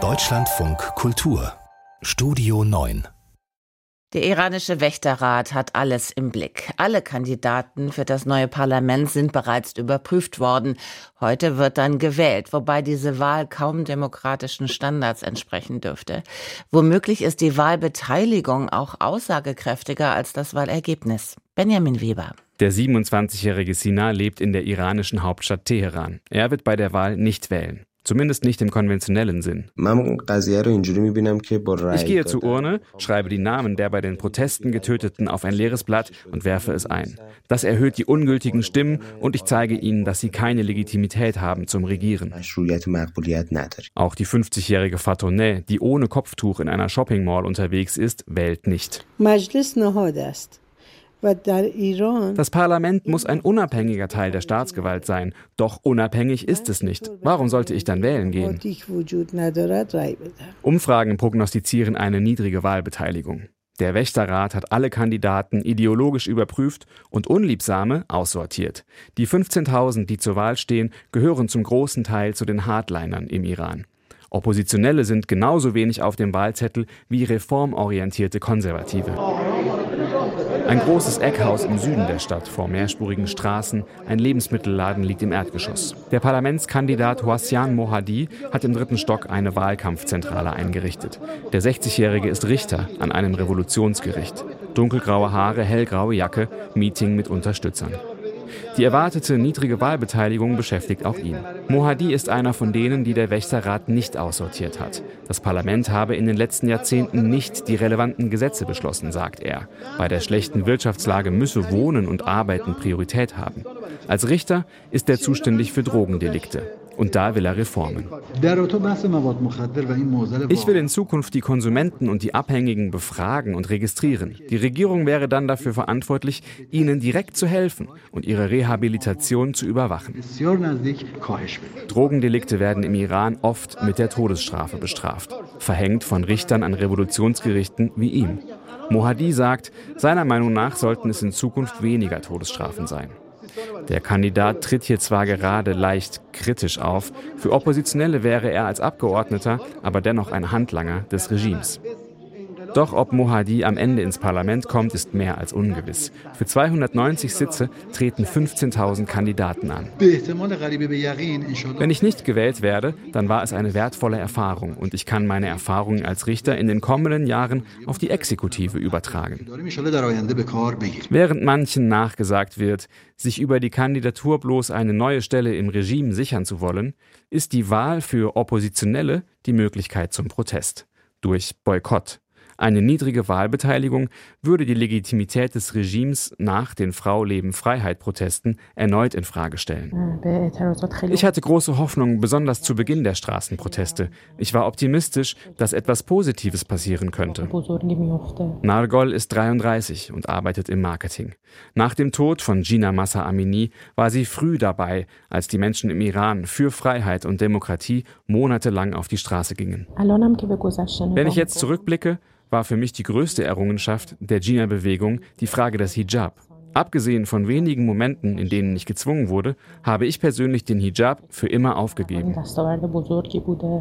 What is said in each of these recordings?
Deutschlandfunk Kultur Studio 9 der iranische Wächterrat hat alles im Blick. Alle Kandidaten für das neue Parlament sind bereits überprüft worden. Heute wird dann gewählt, wobei diese Wahl kaum demokratischen Standards entsprechen dürfte. Womöglich ist die Wahlbeteiligung auch aussagekräftiger als das Wahlergebnis. Benjamin Weber. Der 27-jährige Sina lebt in der iranischen Hauptstadt Teheran. Er wird bei der Wahl nicht wählen. Zumindest nicht im konventionellen Sinn. Ich gehe zur Urne, schreibe die Namen der bei den Protesten Getöteten auf ein leeres Blatt und werfe es ein. Das erhöht die ungültigen Stimmen und ich zeige ihnen, dass sie keine Legitimität haben zum Regieren. Auch die 50-jährige Fatone, die ohne Kopftuch in einer Shopping Mall unterwegs ist, wählt nicht. Das Parlament muss ein unabhängiger Teil der Staatsgewalt sein. Doch unabhängig ist es nicht. Warum sollte ich dann wählen gehen? Umfragen prognostizieren eine niedrige Wahlbeteiligung. Der Wächterrat hat alle Kandidaten ideologisch überprüft und Unliebsame aussortiert. Die 15.000, die zur Wahl stehen, gehören zum großen Teil zu den Hardlinern im Iran. Oppositionelle sind genauso wenig auf dem Wahlzettel wie reformorientierte Konservative. Ein großes Eckhaus im Süden der Stadt vor mehrspurigen Straßen, ein Lebensmittelladen liegt im Erdgeschoss. Der Parlamentskandidat Houassian Mohadi hat im dritten Stock eine Wahlkampfzentrale eingerichtet. Der 60-Jährige ist Richter an einem Revolutionsgericht. Dunkelgraue Haare, hellgraue Jacke, Meeting mit Unterstützern. Die erwartete niedrige Wahlbeteiligung beschäftigt auch ihn. Mohadi ist einer von denen, die der Wächterrat nicht aussortiert hat. Das Parlament habe in den letzten Jahrzehnten nicht die relevanten Gesetze beschlossen, sagt er. Bei der schlechten Wirtschaftslage müsse Wohnen und Arbeiten Priorität haben. Als Richter ist er zuständig für Drogendelikte. Und da will er Reformen. Ich will in Zukunft die Konsumenten und die Abhängigen befragen und registrieren. Die Regierung wäre dann dafür verantwortlich, ihnen direkt zu helfen und ihre Rehabilitation zu überwachen. Drogendelikte werden im Iran oft mit der Todesstrafe bestraft, verhängt von Richtern an Revolutionsgerichten wie ihm. Mohadi sagt, seiner Meinung nach sollten es in Zukunft weniger Todesstrafen sein. Der Kandidat tritt hier zwar gerade leicht kritisch auf, für Oppositionelle wäre er als Abgeordneter aber dennoch ein Handlanger des Regimes. Doch ob Mohadi am Ende ins Parlament kommt, ist mehr als ungewiss. Für 290 Sitze treten 15.000 Kandidaten an. Wenn ich nicht gewählt werde, dann war es eine wertvolle Erfahrung und ich kann meine Erfahrungen als Richter in den kommenden Jahren auf die Exekutive übertragen. Während manchen nachgesagt wird, sich über die Kandidatur bloß eine neue Stelle im Regime sichern zu wollen, ist die Wahl für Oppositionelle die Möglichkeit zum Protest durch Boykott. Eine niedrige Wahlbeteiligung würde die Legitimität des Regimes nach den Frau Leben Freiheit Protesten erneut in Frage stellen. Ich hatte große Hoffnung, besonders zu Beginn der Straßenproteste. Ich war optimistisch, dass etwas Positives passieren könnte. Nargol ist 33 und arbeitet im Marketing. Nach dem Tod von Gina Massa Amini war sie früh dabei, als die Menschen im Iran für Freiheit und Demokratie monatelang auf die Straße gingen. Wenn ich jetzt zurückblicke, war für mich die größte Errungenschaft der Gina-Bewegung die Frage des Hijab. Abgesehen von wenigen Momenten, in denen ich gezwungen wurde, habe ich persönlich den Hijab für immer aufgegeben.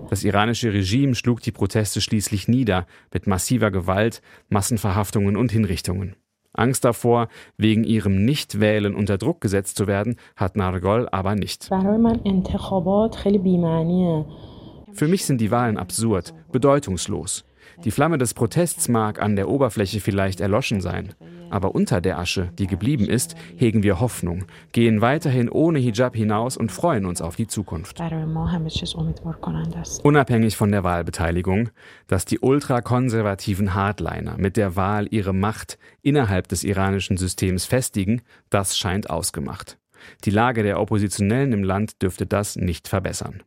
Das iranische Regime schlug die Proteste schließlich nieder mit massiver Gewalt, Massenverhaftungen und Hinrichtungen. Angst davor, wegen ihrem Nichtwählen unter Druck gesetzt zu werden, hat Nargol aber nicht. Für mich sind die Wahlen absurd, bedeutungslos. Die Flamme des Protests mag an der Oberfläche vielleicht erloschen sein, aber unter der Asche, die geblieben ist, hegen wir Hoffnung, gehen weiterhin ohne Hijab hinaus und freuen uns auf die Zukunft. Unabhängig von der Wahlbeteiligung, dass die ultrakonservativen Hardliner mit der Wahl ihre Macht innerhalb des iranischen Systems festigen, das scheint ausgemacht. Die Lage der Oppositionellen im Land dürfte das nicht verbessern.